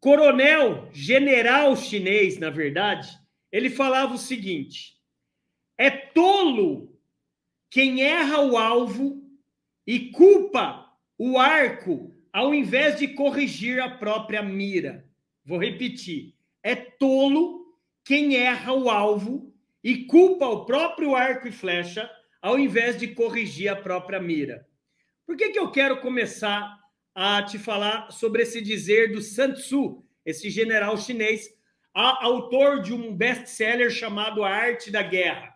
coronel, general chinês, na verdade, ele falava o seguinte: é tolo quem erra o alvo e culpa o arco ao invés de corrigir a própria mira. Vou repetir: é tolo quem erra o alvo e culpa o próprio arco e flecha ao invés de corrigir a própria mira. Por que, que eu quero começar a te falar sobre esse dizer do Sun Tzu, esse general chinês, autor de um best-seller chamado A Arte da Guerra?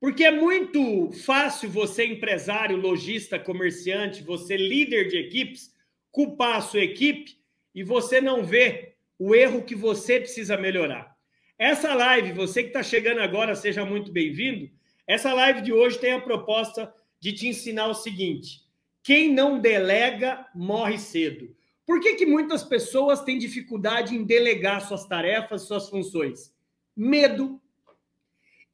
Porque é muito fácil você, empresário, lojista, comerciante, você, líder de equipes, culpar a sua equipe e você não vê o erro que você precisa melhorar. Essa live, você que está chegando agora, seja muito bem-vindo. Essa live de hoje tem a proposta de te ensinar o seguinte: quem não delega morre cedo. Por que, que muitas pessoas têm dificuldade em delegar suas tarefas, suas funções? Medo.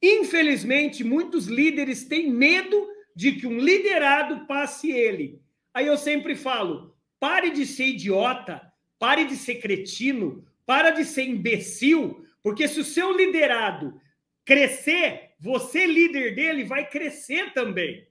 Infelizmente, muitos líderes têm medo de que um liderado passe ele. Aí eu sempre falo: pare de ser idiota, pare de ser cretino, para de ser imbecil, porque se o seu liderado crescer, você, líder dele, vai crescer também.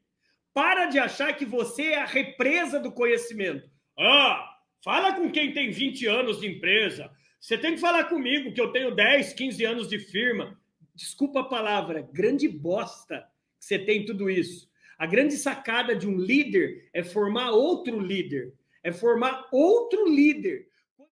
Para de achar que você é a represa do conhecimento. Ah, fala com quem tem 20 anos de empresa. Você tem que falar comigo, que eu tenho 10, 15 anos de firma. Desculpa a palavra, grande bosta que você tem tudo isso. A grande sacada de um líder é formar outro líder, é formar outro líder